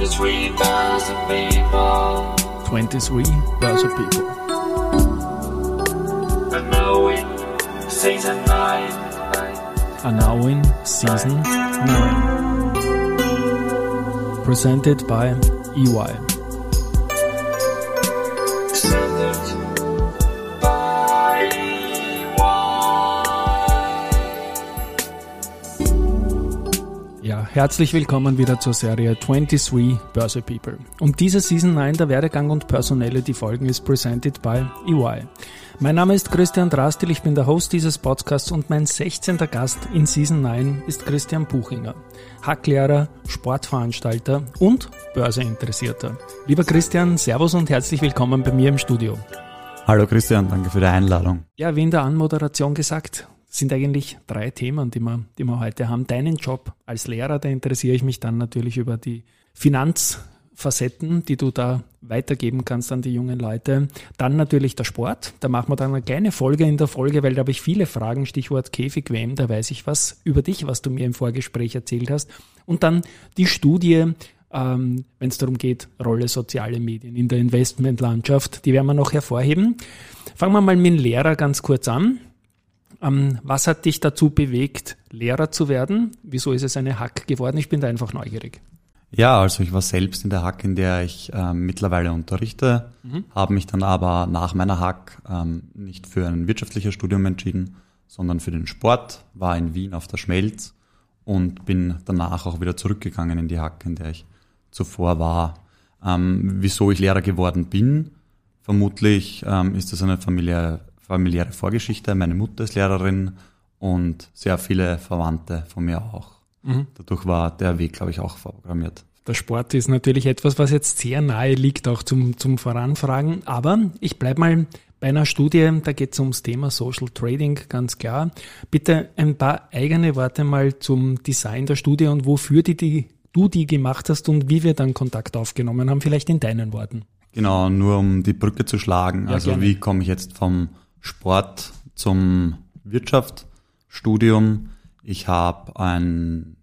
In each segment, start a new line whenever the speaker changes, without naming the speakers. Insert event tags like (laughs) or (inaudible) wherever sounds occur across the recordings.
23 Börse People.
23 Börse People.
And now in season 9.
Are now in season 9. Presented by EY. Herzlich willkommen wieder zur Serie 23 Börse People. Und diese Season 9 der Werdegang und Personality Folgen ist presented by EY. Mein Name ist Christian Drastil, ich bin der Host dieses Podcasts und mein 16. Gast in Season 9 ist Christian Buchinger, Hacklehrer, Sportveranstalter und Börseinteressierter. Lieber Christian, Servus und herzlich willkommen bei mir im Studio.
Hallo Christian, danke für die Einladung.
Ja, wie in der Anmoderation gesagt, sind eigentlich drei Themen, die wir, die wir heute haben. Deinen Job als Lehrer, da interessiere ich mich dann natürlich über die Finanzfacetten, die du da weitergeben kannst an die jungen Leute. Dann natürlich der Sport. Da machen wir dann eine kleine Folge in der Folge, weil da habe ich viele Fragen, Stichwort Käfig-WM, da weiß ich was über dich, was du mir im Vorgespräch erzählt hast. Und dann die Studie, ähm, wenn es darum geht, Rolle soziale Medien in der Investmentlandschaft, die werden wir noch hervorheben. Fangen wir mal mit dem Lehrer ganz kurz an. Ähm, was hat dich dazu bewegt, Lehrer zu werden? Wieso ist es eine Hack geworden? Ich bin da einfach neugierig.
Ja, also ich war selbst in der Hack, in der ich ähm, mittlerweile unterrichte,
Mhm.
habe mich dann aber nach meiner Hack ähm, nicht für ein wirtschaftliches Studium entschieden, sondern für den Sport, war in Wien auf der Schmelz und bin danach auch wieder zurückgegangen in die Hack, in der ich zuvor war. Ähm, wieso ich Lehrer geworden bin, vermutlich ähm, ist das eine familiäre, familiäre Vorgeschichte. Meine Mutter ist Lehrerin und sehr viele Verwandte von mir auch.
Mhm.
Dadurch war der Weg, glaube ich, auch vorprogrammiert.
Der Sport ist natürlich etwas, was jetzt sehr nahe liegt, auch zum, zum Voranfragen. Aber ich bleibe mal bei einer Studie, da geht es ums Thema Social Trading, ganz klar. Bitte ein paar eigene Worte mal zum Design der Studie und wofür die, die, du die gemacht hast und wie wir dann Kontakt aufgenommen haben, vielleicht in deinen Worten.
Genau, nur um die Brücke zu schlagen.
Ja,
also
gerne.
wie komme ich jetzt vom Sport zum Wirtschaftsstudium? Ich habe ein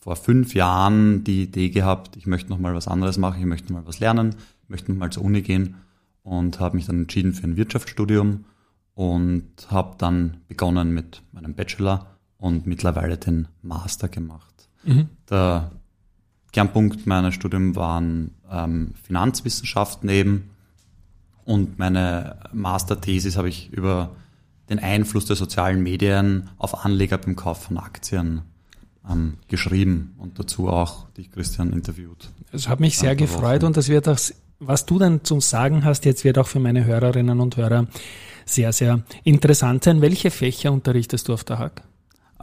vor fünf Jahren die Idee gehabt, ich möchte noch mal was anderes machen, ich möchte mal was lernen, ich möchte mal zur Uni gehen und habe mich dann entschieden für ein Wirtschaftsstudium und habe dann begonnen mit meinem Bachelor und mittlerweile den Master gemacht. Der Kernpunkt meiner Studium waren ähm, Finanzwissenschaften eben und meine Masterthesis habe ich über den Einfluss der sozialen Medien auf Anleger beim Kauf von Aktien ähm, geschrieben und dazu auch dich, Christian, interviewt.
Es hat mich sehr gefreut
Wochen.
und das wird auch, was du dann zum Sagen hast, jetzt wird auch für meine Hörerinnen und Hörer sehr, sehr interessant sein. Welche Fächer unterrichtest du auf der Hack?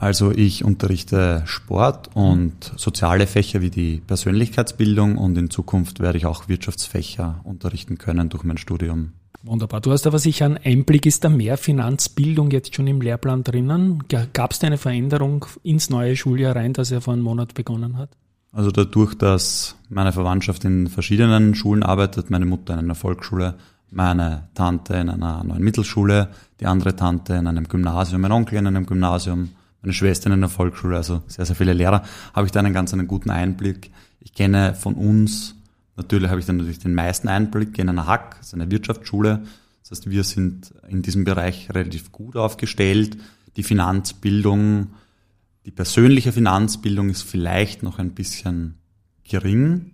Also ich unterrichte Sport und soziale Fächer wie die Persönlichkeitsbildung und in Zukunft werde ich auch Wirtschaftsfächer unterrichten können durch mein Studium.
Wunderbar. Du hast aber sicher einen Einblick. Ist da mehr Finanzbildung jetzt schon im Lehrplan drinnen? Gab es da eine Veränderung ins neue Schuljahr rein, das er vor einem Monat begonnen hat?
Also dadurch, dass meine Verwandtschaft in verschiedenen Schulen arbeitet, meine Mutter in einer Volksschule, meine Tante in einer neuen Mittelschule, die andere Tante in einem Gymnasium, mein Onkel in einem Gymnasium, meine Schwester in einer Volksschule, also sehr, sehr viele Lehrer, habe ich da einen ganz einen guten Einblick. Ich kenne von uns, natürlich habe ich dann natürlich den meisten Einblick in einer Hack, das ist eine Wirtschaftsschule. Das heißt, wir sind in diesem Bereich relativ gut aufgestellt. Die Finanzbildung, die persönliche Finanzbildung ist vielleicht noch ein bisschen gering,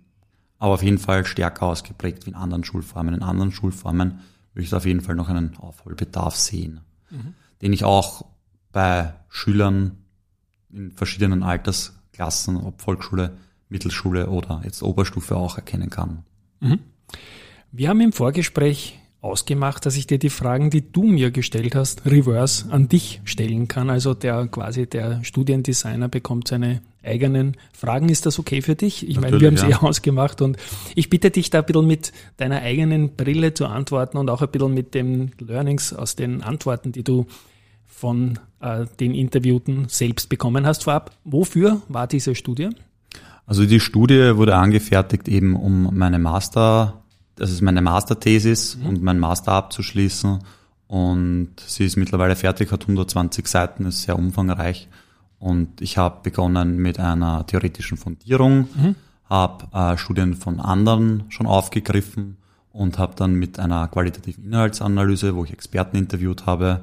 aber auf jeden Fall stärker ausgeprägt wie in anderen Schulformen. In anderen Schulformen würde ich da auf jeden Fall noch einen Aufholbedarf sehen, den ich auch bei Schülern in verschiedenen Altersklassen, ob Volksschule, Mittelschule oder jetzt Oberstufe auch erkennen kann.
Wir haben im Vorgespräch ausgemacht, dass ich dir die Fragen, die du mir gestellt hast, reverse an dich stellen kann. Also der quasi der Studiendesigner bekommt seine eigenen Fragen. Ist das okay für dich? Ich meine, wir haben
Natürlich,
sie
ja.
ausgemacht und ich bitte dich da ein bisschen mit deiner eigenen Brille zu antworten und auch ein bisschen mit den Learnings aus den Antworten, die du von äh, den Interviewten selbst bekommen hast vorab. Wofür war diese Studie?
Also die Studie wurde angefertigt eben um meine Master, das ist meine Masterthesis und mein Master abzuschließen. Und sie ist mittlerweile fertig, hat 120 Seiten, ist sehr umfangreich. Und ich habe begonnen mit einer theoretischen Fundierung,
Mhm.
habe äh, Studien von anderen schon aufgegriffen und habe dann mit einer qualitativen Inhaltsanalyse, wo ich Experten interviewt habe,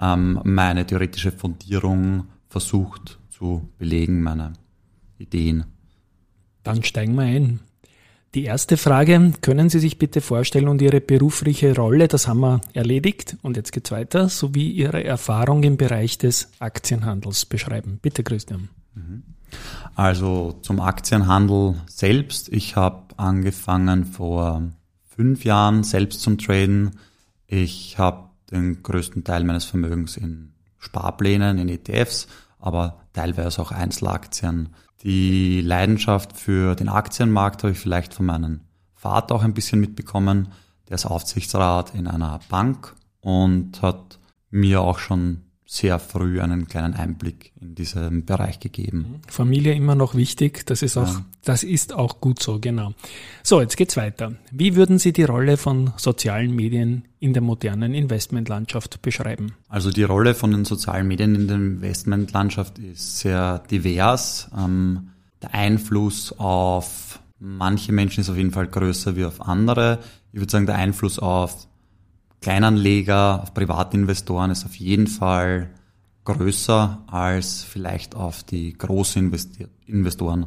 ähm, meine theoretische Fundierung versucht zu belegen, meine Ideen.
Dann steigen wir ein. Die erste Frage, können Sie sich bitte vorstellen und Ihre berufliche Rolle, das haben wir erledigt und jetzt geht's weiter, sowie Ihre Erfahrung im Bereich des Aktienhandels beschreiben. Bitte, Christian.
Also zum Aktienhandel selbst. Ich habe angefangen vor fünf Jahren selbst zum Traden. Ich habe den größten Teil meines Vermögens in Sparplänen, in ETFs, aber teilweise auch Einzelaktien. Die Leidenschaft für den Aktienmarkt habe ich vielleicht von meinem Vater auch ein bisschen mitbekommen. Der ist Aufsichtsrat in einer Bank und hat mir auch schon sehr früh einen kleinen Einblick in diesen Bereich gegeben.
Familie immer noch wichtig, das ist auch,
Ja.
das ist auch gut so, genau. So, jetzt geht's weiter. Wie würden Sie die Rolle von sozialen Medien in der modernen Investmentlandschaft beschreiben?
Also die Rolle von den sozialen Medien in der Investmentlandschaft ist sehr divers. Ähm, der Einfluss auf manche Menschen ist auf jeden Fall größer wie auf andere. Ich würde sagen, der Einfluss auf Kleinanleger, auf Privatinvestoren ist auf jeden Fall größer als vielleicht auf die großen Investoren.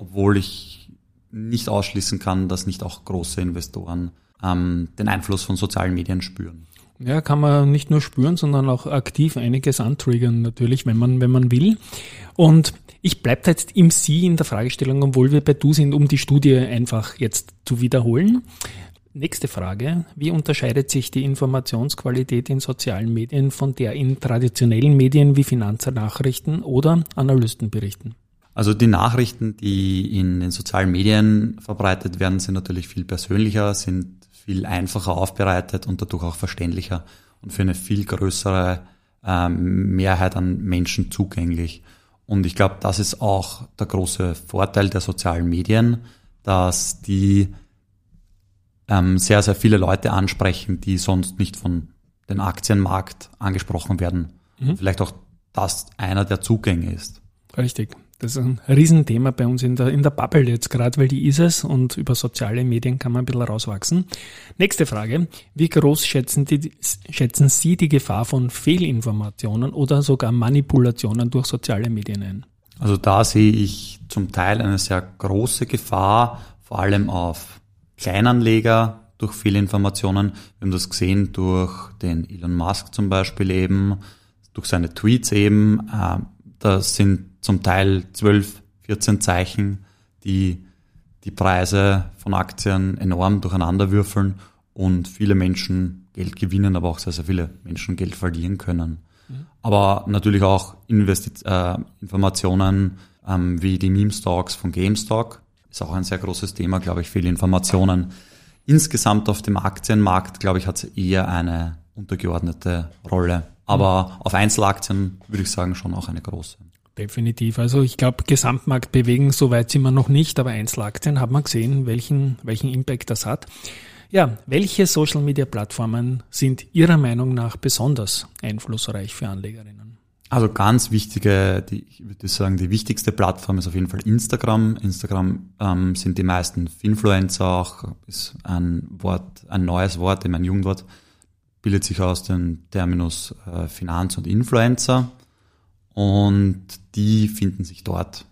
Obwohl ich nicht ausschließen kann, dass nicht auch große Investoren ähm, den Einfluss von sozialen Medien spüren.
Ja, kann man nicht nur spüren, sondern auch aktiv einiges antriggern, natürlich, wenn man, wenn man will. Und ich bleibe jetzt im Sie in der Fragestellung, obwohl wir bei Du sind, um die Studie einfach jetzt zu wiederholen. Nächste Frage. Wie unterscheidet sich die Informationsqualität in sozialen Medien von der in traditionellen Medien wie Finanznachrichten oder Analystenberichten?
Also die Nachrichten, die in den sozialen Medien verbreitet werden, sind natürlich viel persönlicher, sind viel einfacher aufbereitet und dadurch auch verständlicher und für eine viel größere ähm, Mehrheit an Menschen zugänglich. Und ich glaube, das ist auch der große Vorteil der sozialen Medien, dass die ähm, sehr, sehr viele Leute ansprechen, die sonst nicht von dem Aktienmarkt angesprochen werden. Vielleicht auch das einer der Zugänge ist.
Richtig. Das ist ein Riesenthema bei uns in der, in der Bubble jetzt gerade, weil die ist es und über soziale Medien kann man ein bisschen rauswachsen. Nächste Frage. Wie groß schätzen, die, schätzen Sie die Gefahr von Fehlinformationen oder sogar Manipulationen durch soziale Medien ein?
Also da sehe ich zum Teil eine sehr große Gefahr, vor allem auf Kleinanleger durch Fehlinformationen. Wir haben das gesehen durch den Elon Musk zum Beispiel eben, durch seine Tweets eben. Äh, Das sind zum Teil 12, 14 Zeichen, die die Preise von Aktien enorm durcheinander würfeln und viele Menschen Geld gewinnen, aber auch sehr, sehr viele Menschen Geld verlieren können. Aber natürlich auch Investi äh, Informationen ähm, wie die Meme-Stocks von GameStop ist auch ein sehr großes Thema, glaube ich, viele Informationen. Insgesamt auf dem Aktienmarkt, glaube ich, hat es eher eine untergeordnete Rolle. Aber auf Einzelaktien würde ich sagen schon auch eine große.
Definitiv. Also ich glaube, Gesamtmarkt bewegen, so weit sind wir noch nicht, aber Einzelaktien hat man gesehen, welchen, welchen Impact das hat. Ja, welche Social Media Plattformen sind Ihrer Meinung nach besonders einflussreich für Anlegerinnen?
Also ganz wichtige, die, ich würde sagen, die wichtigste Plattform ist auf jeden Fall Instagram. Instagram ähm, sind die meisten Influencer auch, ist ein Wort, ein neues Wort, eben ein Jugendwort, bildet sich aus dem Terminus äh, Finanz und Influencer. Und die finden sich dort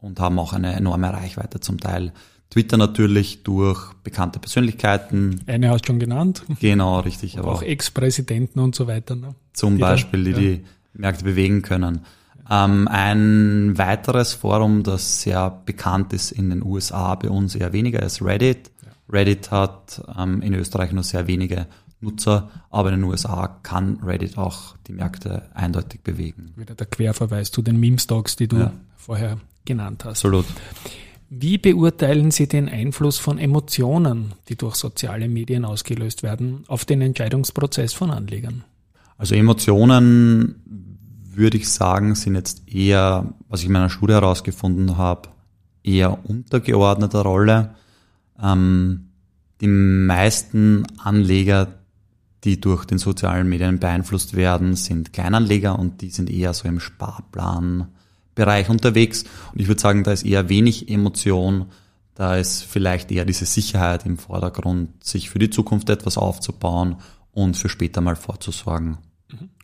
und haben auch eine enorme Reichweite zum Teil. Twitter natürlich durch bekannte Persönlichkeiten.
Eine hast du schon genannt,
Genau, richtig.
aber auch Ex-Präsidenten und so weiter. Ne?
zum
Die dann-
Beispiel, die
ja.
die Märkte bewegen können. Ähm, ein weiteres Forum, das sehr bekannt ist in den USA, bei uns eher weniger, ist Reddit. Reddit hat ähm, in Österreich nur sehr wenige Nutzer, aber in den USA kann Reddit auch die Märkte eindeutig bewegen.
Wieder der Querverweis zu den Meme-Stocks, die du
Ja.
vorher genannt hast.
Absolut.
Wie beurteilen Sie den Einfluss von Emotionen, die durch soziale Medien ausgelöst werden, auf den Entscheidungsprozess von Anlegern?
Also Emotionen, würde ich sagen, sind jetzt eher, was ich in meiner Studie herausgefunden habe, eher untergeordneter Rolle. Ähm, die meisten Anleger, die durch den sozialen Medien beeinflusst werden, sind Kleinanleger und die sind eher so im Sparplanbereich unterwegs. Und ich würde sagen, da ist eher wenig Emotion Da ist vielleicht eher diese Sicherheit im Vordergrund, sich für die Zukunft etwas aufzubauen und für später mal vorzusorgen.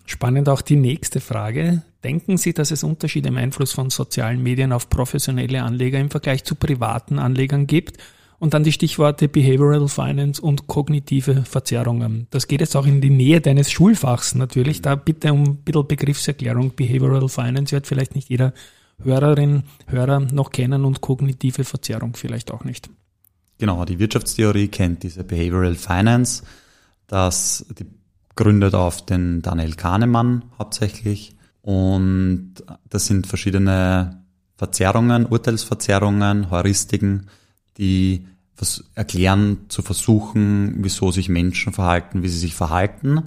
Spannend auch die nächste Frage. Denken Sie, dass es Unterschiede im Einfluss von sozialen Medien auf professionelle Anleger im Vergleich zu privaten Anlegern gibt? Und dann die Stichworte Behavioral Finance und kognitive Verzerrungen. Das geht jetzt auch in die Nähe deines Schulfachs natürlich. Da bitte um ein bisschen Begriffserklärung. Behavioral Finance wird vielleicht nicht jeder Hörerin, Hörer noch kennen und kognitive Verzerrung vielleicht auch nicht.
Genau, die Wirtschaftstheorie kennt diese Behavioral Finance. Das die gründet auf den Daniel Kahnemann hauptsächlich. Und das sind verschiedene Verzerrungen, Urteilsverzerrungen, Heuristiken, die erklären, zu versuchen, wieso sich Menschen verhalten, wie sie sich verhalten.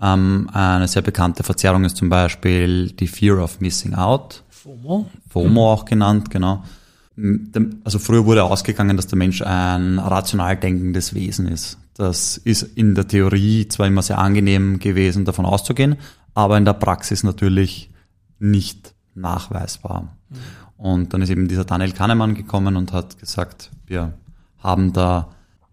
Ähm, eine sehr bekannte Verzerrung ist zum Beispiel die Fear of Missing Out.
FOMO.
FOMO auch genannt, genau. Also früher wurde ausgegangen, dass der Mensch ein rational denkendes Wesen ist. Das ist in der Theorie zwar immer sehr angenehm gewesen, davon auszugehen, aber in der Praxis natürlich nicht nachweisbar. Mhm. Und dann ist eben dieser Daniel Kahnemann gekommen und hat gesagt, wir haben da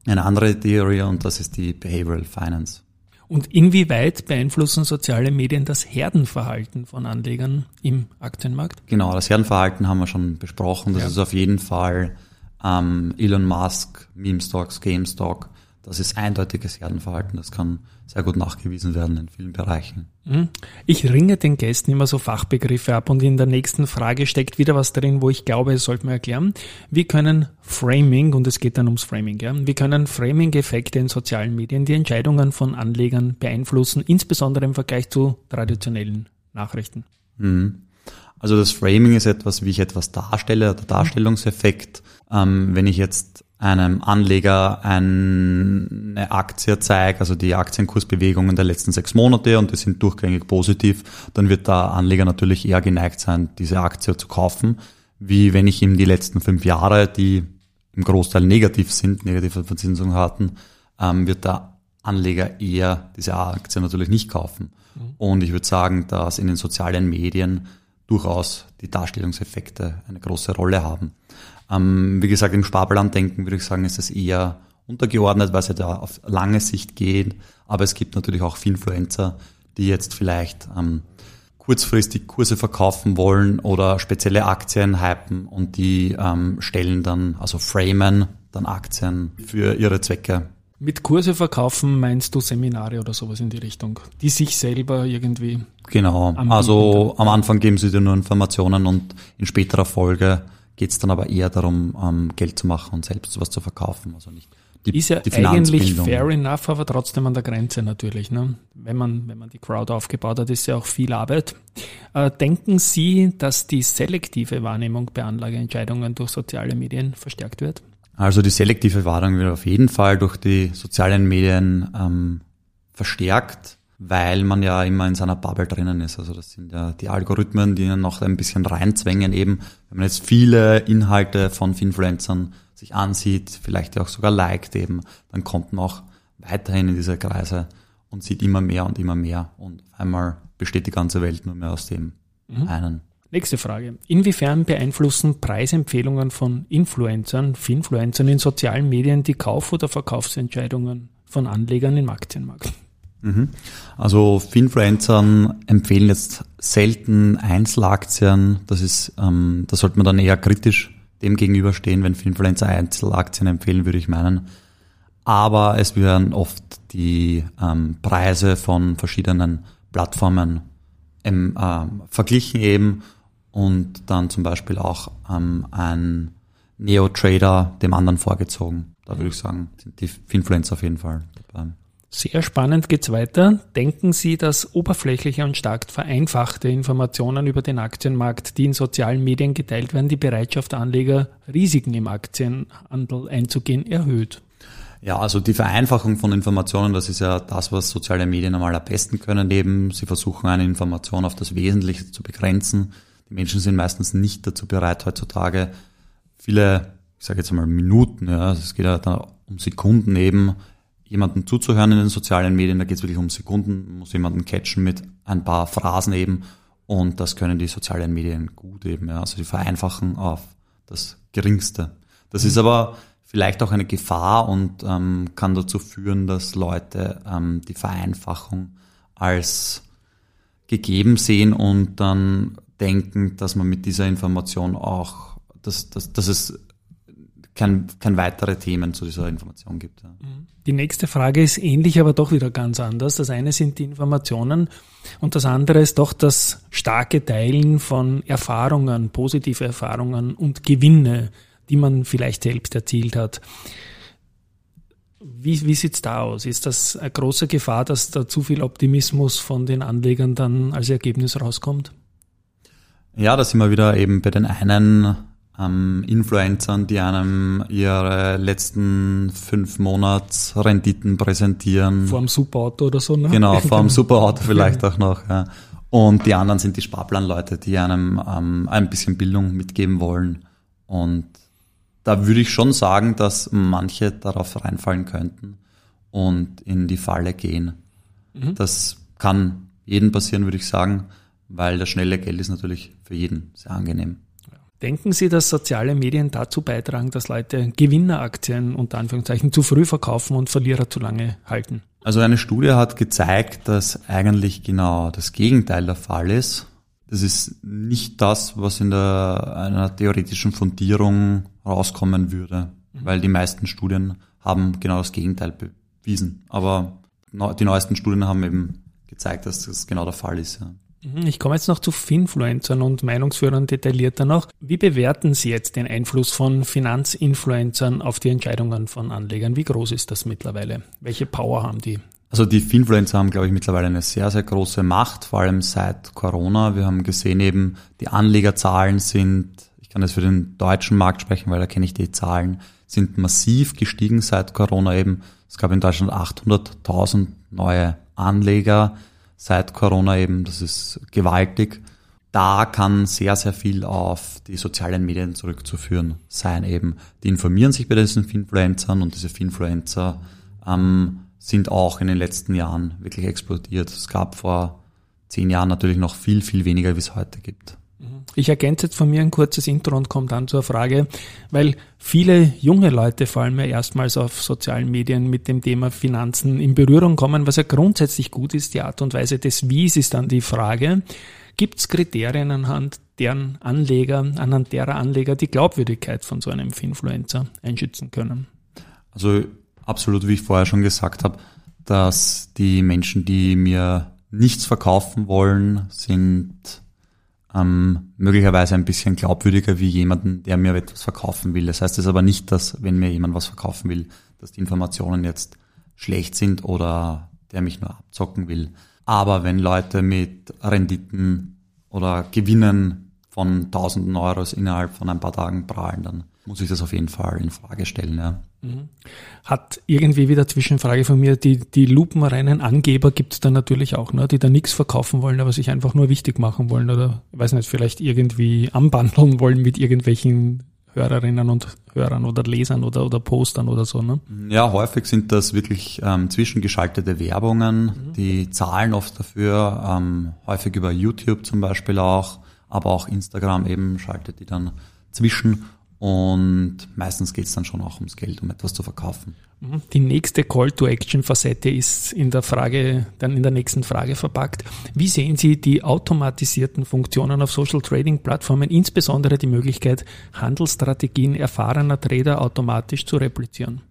eine andere Theorie und das ist die Behavioral Finance.
Und inwieweit beeinflussen soziale Medien das Herdenverhalten von Anlegern im Aktienmarkt?
Genau, das Herdenverhalten haben wir schon besprochen. Das ja. ist auf jeden Fall ähm, Elon Musk, Meme Stocks, GameStop, das ist eindeutiges Herdenverhalten. Das kann sehr gut nachgewiesen werden in vielen Bereichen.
Mhm. Ich ringe den Gästen immer so Fachbegriffe ab und in der nächsten Frage steckt wieder was drin, wo ich glaube, es sollte man erklären. Wie können Framing, und es geht dann ums Framing, ja, wie können Framing-Effekte in sozialen Medien die Entscheidungen von Anlegern beeinflussen, insbesondere im Vergleich zu traditionellen Nachrichten?
Mhm. Also das Framing ist etwas, wie ich etwas darstelle, der Darstellungseffekt. Ähm, wenn ich jetzt einem Anleger eine Aktie zeige, also die Aktienkursbewegungen der letzten sechs Monate und die sind durchgängig positiv, dann wird der Anleger natürlich eher geneigt sein, diese Aktie zu kaufen, wie wenn ich ihm die letzten fünf Jahre, die im Großteil negativ sind, negative Verzinsung hatten, ähm, wird der Anleger eher diese Aktie natürlich nicht kaufen. Mhm. Und ich würde sagen, dass in den sozialen Medien durchaus die Darstellungseffekte eine große Rolle haben. Ähm, wie gesagt, im Sparplan denken würde ich sagen, ist es eher untergeordnet, weil es ja da auf lange Sicht geht. Aber es gibt natürlich auch Influencer, die jetzt vielleicht ähm, kurzfristig Kurse verkaufen wollen oder spezielle Aktien hypen und die ähm, stellen dann, also framen dann Aktien für ihre Zwecke.
Mit Kurse verkaufen meinst du Seminare oder sowas in die Richtung, die sich selber irgendwie.
Genau, also am Anfang geben sie dir nur Informationen und in späterer Folge geht es dann aber eher darum, ähm, Geld zu machen und selbst was zu verkaufen. Also nicht
die, ist ja die eigentlich fair enough, aber trotzdem an der Grenze natürlich. Ne? Wenn, man, wenn man die Crowd aufgebaut hat, ist ja auch viel Arbeit. Äh, denken Sie, dass die selektive Wahrnehmung bei Anlageentscheidungen durch soziale Medien verstärkt wird?
Also die selektive Wahrnehmung wird auf jeden Fall durch die sozialen Medien ähm, verstärkt weil man ja immer in seiner Bubble drinnen ist. Also das sind ja die Algorithmen, die noch ein bisschen reinzwängen eben. Wenn man jetzt viele Inhalte von Influencern sich ansieht, vielleicht auch sogar liked eben, dann kommt man auch weiterhin in diese Kreise und sieht immer mehr und immer mehr. Und einmal besteht die ganze Welt nur mehr aus dem mhm. einen.
Nächste Frage. Inwiefern beeinflussen Preisempfehlungen von Influencern, Finfluencern in sozialen Medien die Kauf- oder Verkaufsentscheidungen von Anlegern im Aktienmarkt?
Mhm. Also Finfluencern empfehlen jetzt selten Einzelaktien. Das ist, ähm, da sollte man dann eher kritisch dem gegenüberstehen, wenn Finfluencer Einzelaktien empfehlen, würde ich meinen. Aber es werden oft die ähm, Preise von verschiedenen Plattformen ähm, verglichen eben und dann zum Beispiel auch ähm, ein Neo-Trader dem anderen vorgezogen. Da würde ich sagen, sind die Finfluencer auf jeden Fall dabei.
Sehr spannend geht's weiter. Denken Sie, dass oberflächliche und stark vereinfachte Informationen über den Aktienmarkt, die in sozialen Medien geteilt werden, die Bereitschaft Anleger, Risiken im Aktienhandel einzugehen, erhöht?
Ja, also die Vereinfachung von Informationen, das ist ja das, was soziale Medien am besten können. Eben, sie versuchen eine Information auf das Wesentliche zu begrenzen. Die Menschen sind meistens nicht dazu bereit, heutzutage viele, ich sage jetzt einmal Minuten, ja, es geht ja da um Sekunden eben, jemanden zuzuhören in den sozialen Medien. Da geht es wirklich um Sekunden, man muss jemanden catchen mit ein paar Phrasen eben. Und das können die sozialen Medien gut eben. Ja. Also die vereinfachen auf das Geringste. Das ist aber vielleicht auch eine Gefahr und ähm, kann dazu führen, dass Leute ähm, die Vereinfachung als gegeben sehen und dann denken, dass man mit dieser Information auch, dass, dass, dass es kein, kein weitere Themen zu dieser Information gibt. Ja.
Die nächste Frage ist ähnlich, aber doch wieder ganz anders. Das eine sind die Informationen und das andere ist doch das starke Teilen von Erfahrungen, positive Erfahrungen und Gewinne, die man vielleicht selbst erzielt hat. Wie, wie sieht's da aus? Ist das eine große Gefahr, dass da zu viel Optimismus von den Anlegern dann als Ergebnis rauskommt?
Ja, da sind wir wieder eben bei den einen ähm, Influencern, die einem ihre letzten fünf Monats Renditen präsentieren.
Vor dem Superauto oder so, ne?
Genau, vor dem (laughs) Superauto vielleicht auch noch. Ja. Und die anderen sind die Sparplanleute, die einem ähm, ein bisschen Bildung mitgeben wollen. Und da würde ich schon sagen, dass manche darauf reinfallen könnten und in die Falle gehen. Mhm. Das kann jedem passieren, würde ich sagen, weil das schnelle Geld ist natürlich für jeden sehr angenehm.
Denken Sie, dass soziale Medien dazu beitragen, dass Leute Gewinneraktien unter Anführungszeichen zu früh verkaufen und Verlierer zu lange halten?
Also eine Studie hat gezeigt, dass eigentlich genau das Gegenteil der Fall ist. Das ist nicht das, was in der, einer theoretischen Fundierung rauskommen würde, mhm. weil die meisten Studien haben genau das Gegenteil bewiesen. Aber die neuesten Studien haben eben gezeigt, dass das genau der Fall ist. Ja.
Mhm, ich komme jetzt noch zu Finfluencern und Meinungsführern detaillierter noch. Wie bewerten Sie jetzt den Einfluss von Finanzinfluencern auf die Entscheidungen von Anlegern? Wie groß ist das mittlerweile? Welche Power haben die?
Also die Finfluencer haben, glaube ich, mittlerweile eine sehr, sehr große Macht, vor allem seit Corona. Wir haben gesehen eben, die Anlegerzahlen sind, ich kann jetzt für den deutschen Markt sprechen, weil da kenne ich die Zahlen, sind massiv gestiegen seit Corona eben. Es gab in Deutschland 800.000 neue Anleger seit Corona eben. Das ist gewaltig. Da kann sehr, sehr viel auf die sozialen Medien zurückzuführen sein eben. Die informieren sich bei diesen Finfluencern und diese Finfluencer ähm, sind auch in den letzten Jahren wirklich explodiert. Es gab vor zehn Jahren natürlich noch viel, viel weniger, wie es heute gibt.
Ich ergänze jetzt von mir ein kurzes Intro und komme dann zur Frage, weil viele junge Leute vor allem ja erstmals auf sozialen Medien mit dem Thema Finanzen in Berührung kommen, was ja grundsätzlich gut ist. Die Art und Weise des Wies ist dann die Frage. Gibt es Kriterien anhand deren Anleger, anhand derer Anleger die Glaubwürdigkeit von so einem Influencer einschätzen können?
Also absolut, wie ich vorher schon gesagt habe, dass die Menschen, die mir nichts verkaufen wollen, sind ähm, möglicherweise ein bisschen glaubwürdiger wie jemanden, der mir etwas verkaufen will. Das heißt es aber nicht, dass wenn mir jemand was verkaufen will, dass die Informationen jetzt schlecht sind oder der mich nur abzocken will. Aber wenn Leute mit Renditen oder Gewinnen von tausenden Euros innerhalb von ein paar Tagen prahlen, dann muss ich das auf jeden Fall in Frage stellen. Ja.
Hat irgendwie wieder Zwischenfrage von mir, die, die lupenreinen Angeber gibt es da natürlich auch, ne, die da nichts verkaufen wollen, aber sich einfach nur wichtig machen wollen oder, weiß nicht, vielleicht irgendwie anbandeln wollen mit irgendwelchen Hörerinnen und Hörern oder Lesern oder, oder Postern oder so. Ne?
Ja, häufig sind das wirklich ähm, zwischengeschaltete Werbungen, mhm. die zahlen oft dafür, ähm, häufig über YouTube zum Beispiel auch, aber auch Instagram eben schaltet die dann zwischen und meistens geht es dann schon auch ums Geld, um etwas zu verkaufen.
Mhm. Die nächste Call-to-Action-Facette ist in der Frage, dann in der nächsten Frage verpackt. Wie sehen Sie die automatisierten Funktionen auf Social Trading Plattformen, insbesondere die Möglichkeit, Handelsstrategien erfahrener Trader automatisch zu replizieren?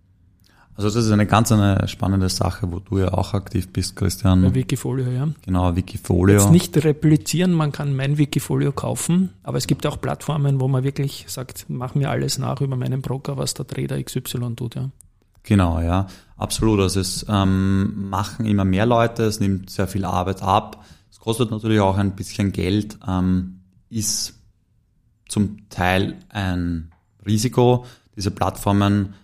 Also das ist eine ganz eine spannende Sache, wo du ja auch aktiv bist, Christian.
Bei Wikifolio, ja.
Genau, Wikifolio.
Jetzt nicht replizieren, man kann mein Wikifolio kaufen, aber es gibt auch Plattformen, wo man wirklich sagt, mach mir alles nach über meinen Broker, was der Trader XY tut, ja.
Genau, ja, absolut. Also es ähm, machen immer mehr Leute, es nimmt sehr viel Arbeit ab. Es kostet natürlich auch ein bisschen Geld, ähm, ist zum Teil ein Risiko. Diese Plattformen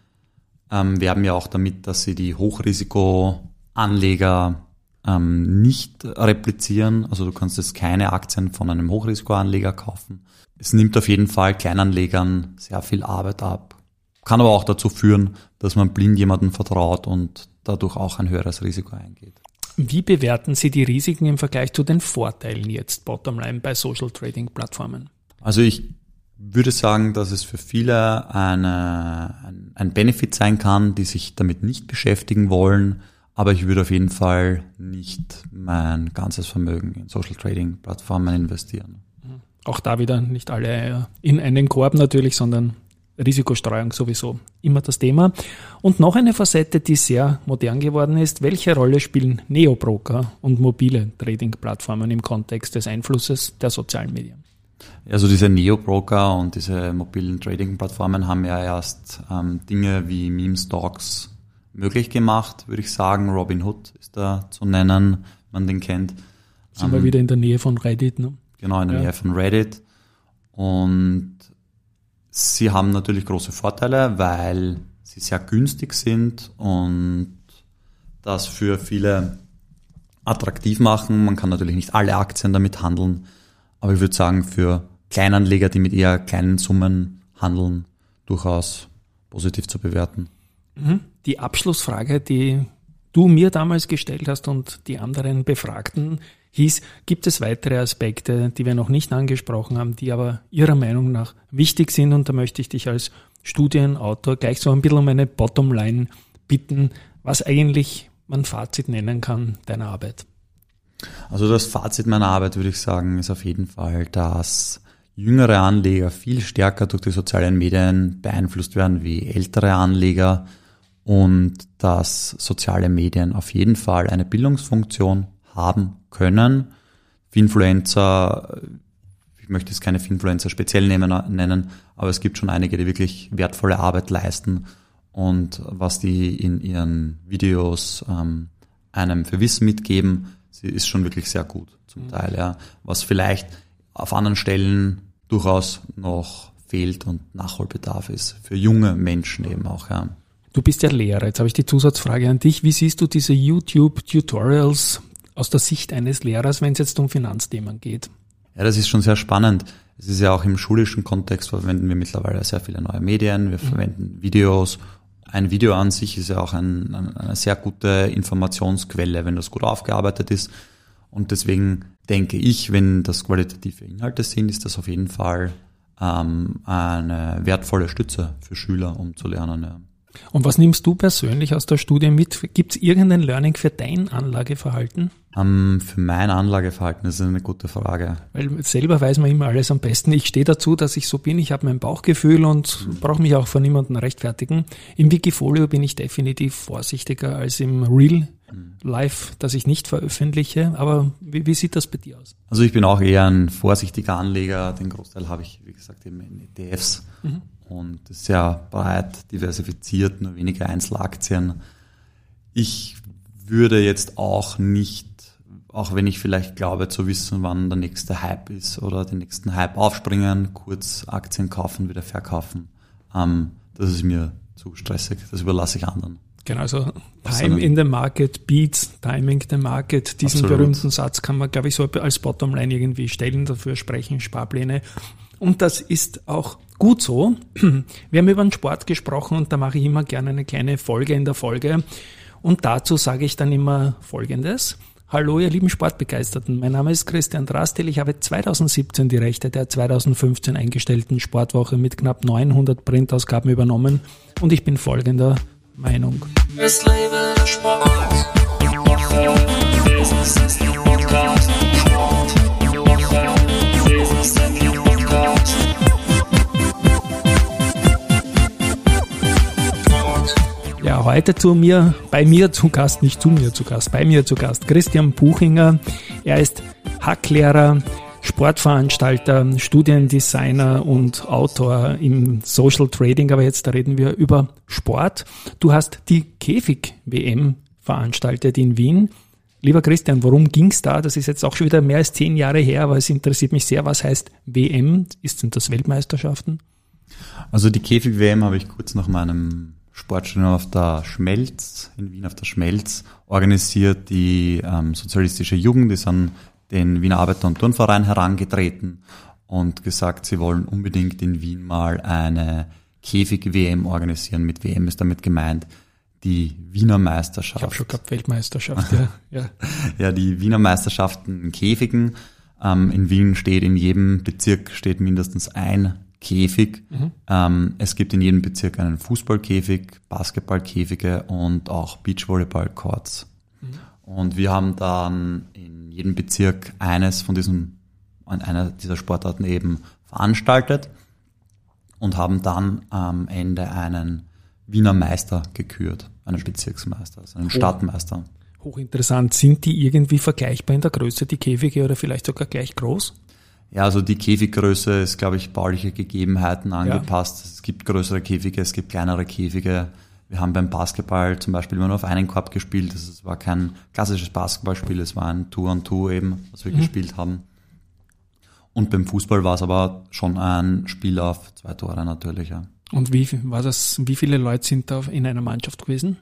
ähm, werben ja auch damit, dass sie die Hochrisikoanleger ähm, nicht replizieren. Also du kannst jetzt keine Aktien von einem Hochrisikoanleger kaufen. Es nimmt auf jeden Fall Kleinanlegern sehr viel Arbeit ab. Kann aber auch dazu führen, dass man blind jemanden vertraut und dadurch auch ein höheres Risiko eingeht.
Wie bewerten Sie die Risiken im Vergleich zu den Vorteilen jetzt, Bottomline, bei Social Trading Plattformen?
Also ich würde sagen, dass es für viele eine, ein, Benefit sein kann, die sich damit nicht beschäftigen wollen. Aber ich würde auf jeden Fall nicht mein ganzes Vermögen in Social Trading Plattformen investieren.
Auch da wieder nicht alle in einen Korb natürlich, sondern Risikostreuung sowieso immer das Thema. Und noch eine Facette, die sehr modern geworden ist. Welche Rolle spielen Neobroker und mobile Trading-Plattformen im Kontext des Einflusses der sozialen Medien?
Also diese Neo-Broker und diese mobilen Trading-Plattformen haben ja erst ähm, Dinge wie Meme-Stocks möglich gemacht, würde ich sagen. Robin Hood ist da zu nennen, wenn man den kennt.
Sind ähm, wir wieder in der Nähe von Reddit, ne?
Genau, in der ja. Nähe von Reddit. Und sie haben natürlich große Vorteile, weil sie sehr günstig sind und das für viele attraktiv machen. Man kann natürlich nicht alle Aktien damit handeln. Aber ich würde sagen, für Kleinanleger, die mit eher kleinen Summen handeln, durchaus positiv zu bewerten.
Mhm. Die Abschlussfrage, die du mir damals gestellt hast und die anderen Befragten, hieß, gibt es weitere Aspekte, die wir noch nicht angesprochen haben, die aber Ihrer Meinung nach wichtig sind? Und da möchte ich dich als Studienautor gleich so ein bisschen um eine Bottomline bitten, was eigentlich man Fazit nennen kann deiner Arbeit.
Also das Fazit meiner Arbeit würde ich sagen, ist auf jeden Fall, dass jüngere Anleger viel stärker durch die sozialen Medien beeinflusst werden wie ältere Anleger und dass soziale Medien auf jeden Fall eine Bildungsfunktion haben können. Finfluencer, ich möchte jetzt keine Finfluencer speziell nennen, aber es gibt schon einige, die wirklich wertvolle Arbeit leisten und was die in ihren Videos ähm, einem für Wissen mitgeben, sie ist schon wirklich sehr gut zum mhm. Teil, ja. Was vielleicht auf anderen Stellen durchaus noch fehlt und Nachholbedarf ist. Für junge Menschen eben auch, ja.
Du bist ja Lehrer. Jetzt habe ich die Zusatzfrage an dich. Wie siehst du diese YouTube-Tutorials aus der Sicht eines Lehrers, wenn es jetzt um Finanzthemen geht?
Ja, das ist schon sehr spannend. Es ist ja auch im schulischen Kontext verwenden wir mittlerweile sehr viele neue Medien. Wir mhm. verwenden Videos ein Video an sich ist ja auch ein, eine sehr gute Informationsquelle, wenn das gut aufgearbeitet ist. Und deswegen denke ich, wenn das qualitative Inhalte sind, ist das auf jeden Fall ähm, eine wertvolle Stütze für Schüler, um zu lernen. Ja.
Und was nimmst du persönlich aus der Studie mit? Gibt es irgendein Learning für dein Anlageverhalten?
Um, ähm, für mein Anlageverhalten das ist eine gute Frage.
Weil selber weiß man immer alles am besten. Ich stehe dazu, dass ich so bin. Ich habe mein Bauchgefühl und mhm. brauche mich auch vor niemandem rechtfertigen. Im Wikifolio bin ich definitiv vorsichtiger als im Real mhm. Life, das ich nicht veröffentliche. Aber wie, wie, sieht das bei dir aus?
Also ich bin auch eher ein vorsichtiger Anleger. Den Großteil habe ich, wie gesagt, in ETFs. Mhm. Und sehr breit diversifiziert, nur wenige Einzelaktien. Ich würde jetzt auch nicht auch wenn ich vielleicht glaube zu wissen, wann der nächste Hype ist oder den nächsten Hype aufspringen, kurz Aktien kaufen, wieder verkaufen. Ähm, das ist mir zu stressig, das überlasse ich anderen.
Genau, also Time in the Market beats Timing the Market. Diesen Absolut. berühmten Satz kann man, glaube ich, so als Bottomline irgendwie stellen, dafür sprechen Sparpläne. Und das ist auch gut so. Wir haben über den Sport gesprochen und da mache ich immer gerne eine kleine Folge in der Folge. Und dazu sage ich dann immer Folgendes. Hallo, ihr lieben Sportbegeisterten. Mein Name ist Christian Drastil. Ich habe 2017 die Rechte der 2015 eingestellten Sportwoche mit knapp 900 Printausgaben übernommen und ich bin folgender Meinung. Es lebe der Heute zu mir, bei mir zu Gast, nicht zu mir zu Gast, bei mir zu Gast, Christian Buchinger. Er ist Hacklehrer, Sportveranstalter, Studiendesigner und Autor im Social Trading. Aber jetzt reden wir über Sport. Du hast die Käfig-WM veranstaltet in Wien. Lieber Christian, worum ging's da? Das ist jetzt auch schon wieder mehr als zehn Jahre her, aber es interessiert mich sehr. Was heißt WM? Sind das Weltmeisterschaften?
Also die Käfig-WM habe ich kurz nach meinem Sportstudium auf der Schmelz, in Wien auf der Schmelz, organisiert die ähm, sozialistische Jugend, die sind den Wiener Arbeiter- und Turnverein herangetreten und gesagt, sie wollen unbedingt in Wien mal eine Käfig-WM organisieren. Mit WM ist damit gemeint die Wiener Meisterschaft.
Ich habe schon gehabt Weltmeisterschaft, ja. (laughs)
ja. ja, die Wiener Meisterschaften in Käfigen. Ähm, in Wien steht in jedem Bezirk steht mindestens ein Käfig. Ähm, es gibt in jedem Bezirk einen Fußballkäfig, Basketballkäfige und auch Beachvolleyball-Courts. Und wir haben dann in jedem Bezirk eines von diesen, einer dieser Sportarten eben veranstaltet und haben dann am Ende einen Wiener Meister gekürt, einen Bezirksmeister, also einen Stadtmeister.
Hochinteressant. Sind die irgendwie vergleichbar in der Größe, die Käfige, oder vielleicht sogar gleich groß?
Ja, also die Käfiggröße ist, glaube ich, bauliche Gegebenheiten angepasst. Es gibt größere Käfige, es gibt kleinere Käfige. Wir haben beim Basketball zum Beispiel immer nur auf einen Korb gespielt. Es war kein klassisches Basketballspiel, es war ein Two-on-Two eben, was wir gespielt haben. Und beim Fußball war es aber schon ein Spiel auf zwei Tore natürlich. Ja.
Und wie, war das, wie viele Leute sind da in einer Mannschaft gewesen?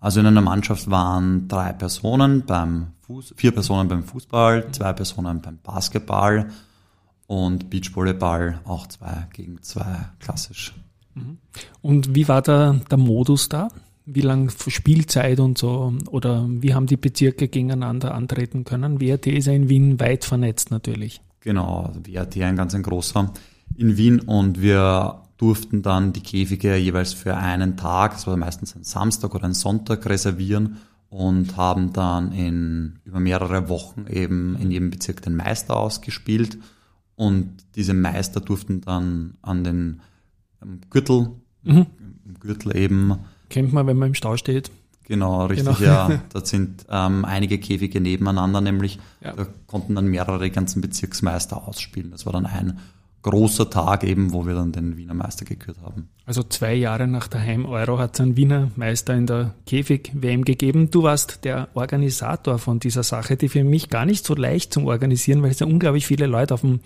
Also in einer Mannschaft waren drei Personen beim Fuß, vier Personen beim Fußball, zwei Personen beim Basketball und Beachvolleyball auch zwei gegen zwei, klassisch.
Und wie war der, der Modus da? Wie lang Spielzeit und so? Oder wie haben die Bezirke gegeneinander antreten können? WRT ist ja in Wien weit vernetzt natürlich.
Genau, also WRT ein ganz ein großer in Wien und wir durften dann die Käfige jeweils für einen Tag, das war meistens ein Samstag oder ein Sonntag, reservieren und haben dann in über mehrere Wochen eben in jedem Bezirk den Meister ausgespielt und diese Meister durften dann an den Gürtel,
Mhm.
Gürtel eben
Kennt man, wenn man im Stau steht.
Genau, richtig,
Genau.
ja. (laughs) Da sind ähm, einige Käfige nebeneinander, nämlich
Ja.
da konnten dann mehrere ganzen Bezirksmeister ausspielen. Das war dann ein großer Tag eben, wo wir dann den Wiener Meister gekürt haben.
Also zwei Jahre nach der Heim-Euro hat es einen Wiener Meister in der Käfig-WM gegeben. Du warst der Organisator von dieser Sache, die für mich gar nicht so leicht zum Organisieren, weil es ja unglaublich viele Leute auf den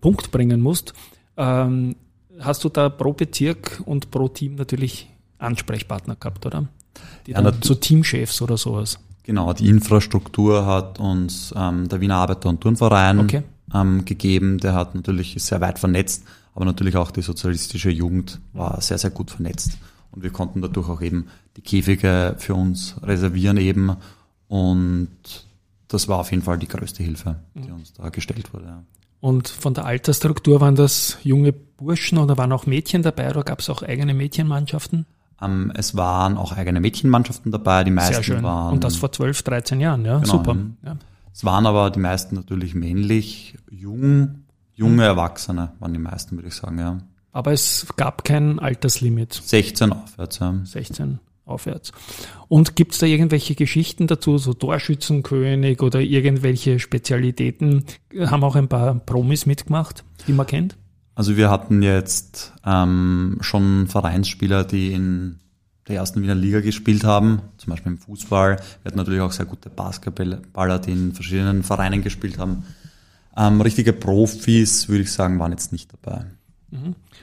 Punkt bringen musst. Ähm, hast du da pro Bezirk und pro Team natürlich Ansprechpartner gehabt, oder? Die
Ja,
dann so Teamchefs oder sowas.
Genau, die Infrastruktur hat uns ähm, der Wiener Arbeiter- und Turnverein
Okay.
Ähm, gegeben. Der hat natürlich ist sehr weit vernetzt, aber natürlich auch die sozialistische Jugend war sehr, sehr gut vernetzt. Und wir konnten dadurch auch eben die Käfige für uns reservieren eben. Und das war auf jeden Fall die größte Hilfe, die uns da gestellt wurde.
Und von der Altersstruktur waren das junge Burschen oder waren auch Mädchen dabei oder gab es auch eigene Mädchenmannschaften?
Ähm, es waren auch eigene Mädchenmannschaften dabei, die meisten
Sehr schön.
waren.
Und das vor 12, 13 Jahren, ja,
Genau,
super.
mhm.
Ja.
Es waren aber die meisten natürlich männlich, jung, junge
Mhm.
Erwachsene waren die meisten, würde ich sagen, ja.
Aber es gab kein Alterslimit,
16 aufwärts, ja.
16 aufwärts. Und gibt es da irgendwelche Geschichten dazu, so Torschützenkönig oder irgendwelche Spezialitäten? Haben auch ein paar Promis mitgemacht, die man kennt?
Also wir hatten jetzt ähm, schon Vereinsspieler, die in der ersten Wiener Liga gespielt haben, zum Beispiel im Fußball. Wir hatten natürlich auch sehr gute Basketballer, die in verschiedenen Vereinen gespielt haben. Ähm, richtige Profis, würde ich sagen, waren jetzt nicht dabei.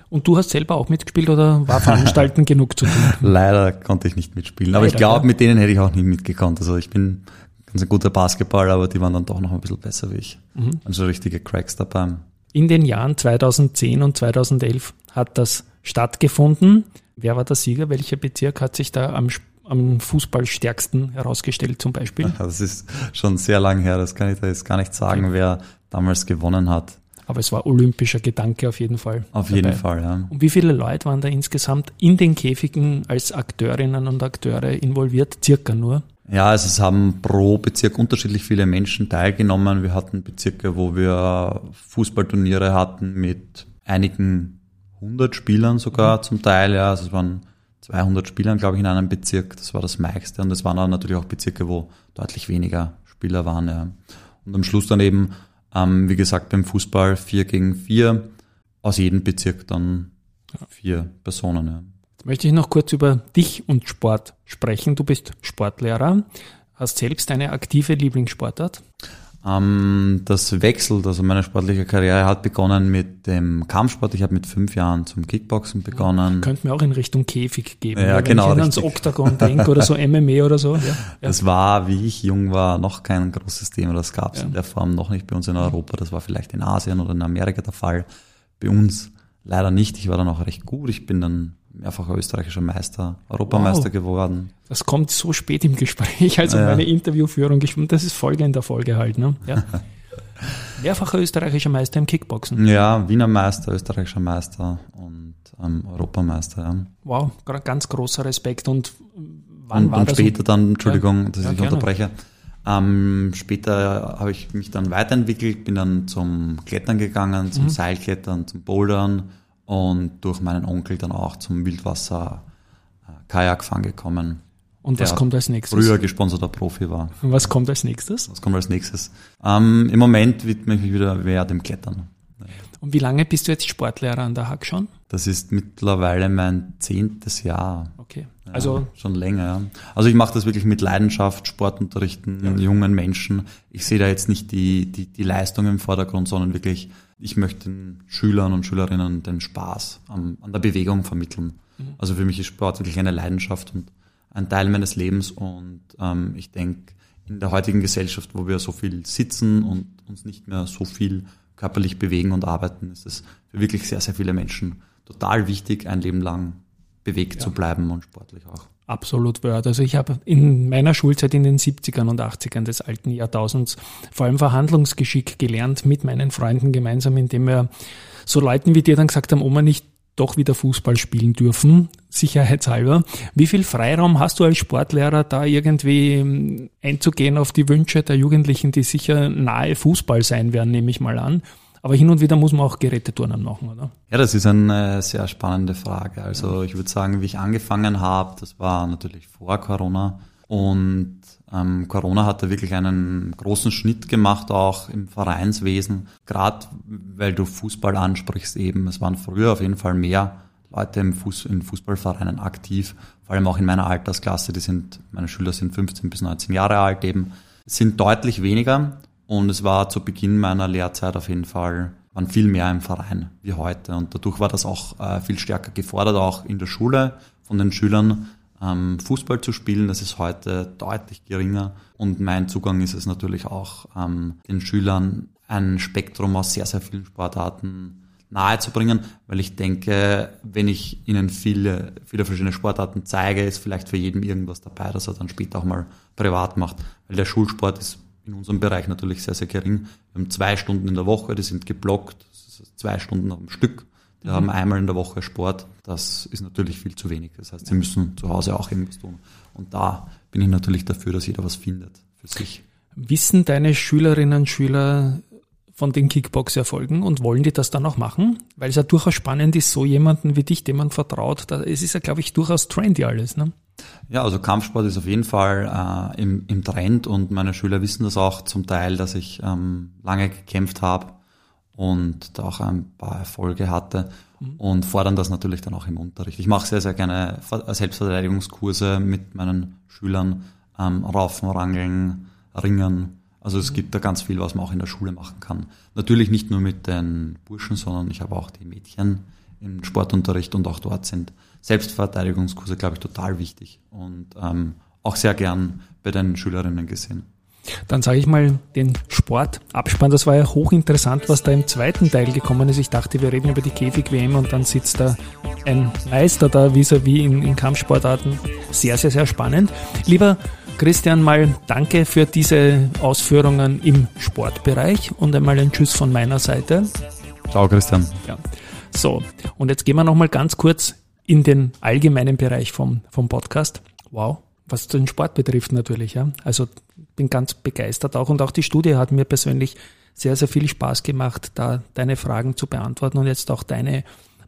Und du hast selber auch mitgespielt oder war Veranstalten (laughs) genug zu tun?
Leider konnte ich nicht mitspielen. Aber ich glaube,
ja.
mit denen hätte ich auch nicht mitgekonnt. Also ich bin ganz ein guter Basketballer, aber die waren dann doch noch ein bisschen besser wie ich. Also richtige Cracks dabei.
In den Jahren 2010 und 2011 hat das stattgefunden. Wer war der Sieger? Welcher Bezirk hat sich da am, am Fußballstärksten herausgestellt zum Beispiel? (laughs)
Das ist schon sehr lang her. Das kann ich da jetzt gar nicht sagen, wer damals gewonnen hat.
Aber es war olympischer Gedanke auf jeden Fall.
Auf
dabei.
jeden Fall, ja.
Und wie viele Leute waren da insgesamt in den Käfigen als Akteurinnen und Akteure involviert? Circa nur.
Ja, also es haben pro Bezirk unterschiedlich viele Menschen teilgenommen. Wir hatten Bezirke, wo wir Fußballturniere hatten mit einigen hundert Spielern sogar zum Teil. Ja, also es waren 200 Spielern, glaube ich, in einem Bezirk. Das war das meiste. Und es waren dann natürlich auch Bezirke, wo deutlich weniger Spieler waren. Ja. Und am Schluss dann eben, ähm, wie gesagt, beim Fußball vier gegen vier. Aus jedem Bezirk dann vier Personen. Ja.
Jetzt möchte ich noch kurz über dich und Sport sprechen. Du bist Sportlehrer, hast selbst eine aktive Lieblingssportart.
Ähm, das wechselt, also meine sportliche Karriere hat begonnen mit dem Kampfsport. Ich habe mit fünf Jahren zum Kickboxen begonnen.
Könnte mir auch in Richtung Käfig geben.
Ja,
Wenn
genau,
ich ans. Oktagon denke oder so (laughs) MMA oder so. Ja, ja.
Das war, wie ich jung war, noch kein großes Thema. Das gab es
Ja.
in der Form noch nicht bei uns in Europa. Das war vielleicht in Asien oder in Amerika der Fall. Bei uns leider nicht. Ich war dann auch recht gut. Ich bin dann mehrfacher österreichischer Meister, Europameister
Wow.
geworden.
Das kommt so spät im Gespräch, also
Ja.
meine Interviewführung. Das ist Folge in der Folge halt. Ne? Ja. (laughs) Mehrfacher österreichischer Meister im Kickboxen.
Ja, Wiener Meister, österreichischer Meister und ähm, Europameister. Ja.
Wow, ganz großer Respekt. Und wann
und,
war
und
das?
später dann, Entschuldigung, dass
Ja,
ich
gerne.
unterbreche. Ähm, später habe ich mich dann weiterentwickelt, bin dann zum Klettern gegangen,
Mhm.
zum Seilklettern, zum Bouldern und durch meinen Onkel dann auch zum Wildwasser äh, Kajakfahren gekommen.
Und was kommt als nächstes?
Früher gesponserter Profi war.
Was kommt als nächstes?
Was kommt als nächstes? Ähm, Im Moment widme ich mich wieder mehr dem Klettern.
Und wie lange bist du jetzt Sportlehrer an der Hack schon?
Das ist mittlerweile mein zehntes Jahr.
Okay.
Ja,
Also
schon länger. Ja. Also ich mache das wirklich mit Leidenschaft, Sportunterrichten, jungen Menschen. Ich sehe da jetzt nicht die, die, die Leistung im Vordergrund, sondern wirklich, ich möchte den Schülern und Schülerinnen den Spaß an, an der Bewegung vermitteln. Also für mich ist Sport wirklich eine Leidenschaft und ein Teil meines Lebens. Und ähm, ich denke, in der heutigen Gesellschaft, wo wir so viel sitzen und uns nicht mehr so viel körperlich bewegen und arbeiten, ist es für wirklich sehr, sehr viele Menschen total wichtig, ein Leben lang bewegt zu bleiben und sportlich auch.
Absolut Word. Also ich habe in meiner Schulzeit in den 70ern und 80ern des alten Jahrtausends vor allem Verhandlungsgeschick gelernt mit meinen Freunden gemeinsam, indem wir so Leuten wie dir dann gesagt haben, Oma nicht doch wieder Fußball spielen dürfen, sicherheitshalber. Wie viel Freiraum hast du als Sportlehrer, da irgendwie ähm, einzugehen auf die Wünsche der Jugendlichen, die sicher nahe Fußball sein werden, nehme ich mal an. Aber hin und wieder muss man auch Geräteturnen machen, oder?
Ja, das ist eine sehr spannende Frage. Also ich würde sagen, wie ich angefangen habe, das war natürlich vor Corona. Und ähm, Corona hat da wirklich einen großen Schnitt gemacht, auch im Vereinswesen. Gerade weil du Fußball ansprichst eben. Es waren früher auf jeden Fall mehr Leute im Fuß, in Fußballvereinen aktiv. Vor allem auch in meiner Altersklasse. Die sind, meine Schüler sind 15 bis 19 Jahre alt eben. Sind deutlich weniger. Und es war zu Beginn meiner Lehrzeit auf jeden Fall, waren viel mehr im Verein wie heute. Und dadurch war das auch äh, viel stärker gefordert, auch in der Schule von den Schülern, ähm, Fußball zu spielen. Das ist heute deutlich geringer. Und mein Zugang ist es natürlich auch, ähm, den Schülern ein Spektrum aus sehr, sehr vielen Sportarten nahezubringen, weil ich denke, wenn ich ihnen viele, viele verschiedene Sportarten zeige, ist vielleicht für jeden irgendwas dabei, dass er dann später auch mal privat macht. Weil der Schulsport ist in unserem Bereich natürlich sehr, sehr gering. Wir haben zwei Stunden in der Woche, die sind geblockt, das ist zwei Stunden am Stück. Die haben einmal in der Woche Sport. Das ist natürlich viel zu wenig. Das heißt, sie müssen zu Hause auch irgendwas tun. Und da bin ich natürlich dafür, dass jeder was findet für sich.
Wissen deine Schülerinnen und Schüler von den Kickbox-Erfolgen und wollen die das dann auch machen? Weil es ja durchaus spannend ist, so jemanden wie dich, dem man vertraut. Da, es ist ja, glaube ich, durchaus trendy alles. Ne?
Ja, also Kampfsport ist auf jeden Fall äh, im, im Trend und meine Schüler wissen das auch zum Teil, dass ich ähm, lange gekämpft habe und da auch ein paar Erfolge hatte und fordern das natürlich dann auch im Unterricht. Ich mache sehr, sehr gerne Ver- Selbstverteidigungskurse mit meinen Schülern, ähm, Raufen, Rangeln, Ringen. Also es gibt da ganz viel, was man auch in der Schule machen kann. Natürlich nicht nur mit den Burschen, sondern ich habe auch die Mädchen im Sportunterricht und auch dort sind Selbstverteidigungskurse, glaube ich, total wichtig und ähm, auch sehr gern bei den Schülerinnen gesehen.
Dann sage ich mal den Sportabspann. Das war ja hochinteressant, was da im zweiten Teil gekommen ist. Ich dachte, wir reden über die Käfig-WM und dann sitzt da ein Meister da vis-à-vis in, in Kampfsportarten. Sehr, sehr, sehr spannend. Lieber Christian, mal danke für diese Ausführungen im Sportbereich und einmal ein Tschüss von meiner Seite.
Ciao, Christian.
Ja. So, und jetzt gehen wir nochmal ganz kurz in den allgemeinen Bereich vom, vom Podcast. Wow, was den Sport betrifft natürlich. Ja. Also bin ganz begeistert auch und auch die Studie hat mir persönlich sehr, sehr viel Spaß gemacht, da deine Fragen zu beantworten und jetzt auch deine,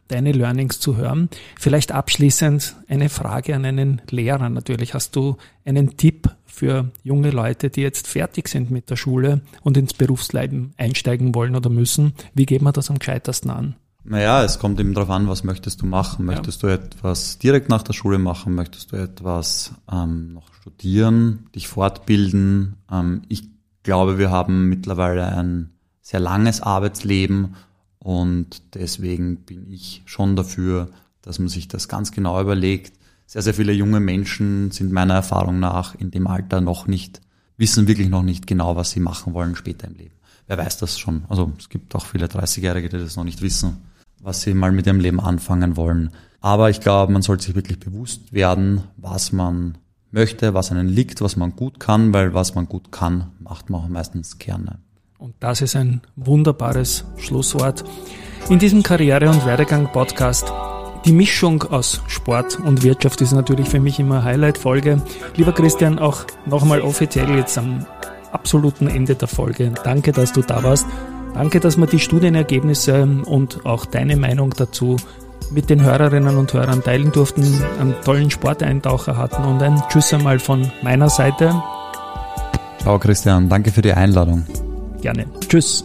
deine Learnings zu hören. Vielleicht abschließend eine Frage an einen Lehrer natürlich. Hast du einen Tipp für junge Leute, die jetzt fertig sind mit der Schule und ins Berufsleben einsteigen wollen oder müssen? Wie geht man das am gescheitersten an?
Naja, es kommt eben darauf an, was möchtest du machen. Möchtest du etwas direkt nach der Schule machen? Möchtest du etwas ähm, noch studieren, dich fortbilden? Ähm, ich glaube, wir haben mittlerweile ein sehr langes Arbeitsleben und deswegen bin ich schon dafür, dass man sich das ganz genau überlegt. Sehr, sehr viele junge Menschen sind meiner Erfahrung nach in dem Alter noch nicht, wissen wirklich noch nicht genau, was sie machen wollen später im Leben. Wer weiß das schon? Also es gibt auch viele 30-Jährige, die das noch nicht wissen was sie mal mit ihrem Leben anfangen wollen. Aber ich glaube, man sollte sich wirklich bewusst werden, was man möchte, was einen liegt, was man gut kann, weil was man gut kann, macht man auch meistens gerne.
Und das ist ein wunderbares Schlusswort. In diesem Karriere- und Werdegang-Podcast die Mischung aus Sport und Wirtschaft ist natürlich für mich immer Highlight-Folge. Lieber Christian, auch nochmal offiziell jetzt am absoluten Ende der Folge. Danke, dass du da warst. Danke, dass wir die Studienergebnisse und auch deine Meinung dazu mit den Hörerinnen und Hörern teilen durften, einen tollen Sporteintaucher hatten und ein Tschüss einmal von meiner Seite.
Ciao Christian, danke für die Einladung.
Gerne. Tschüss.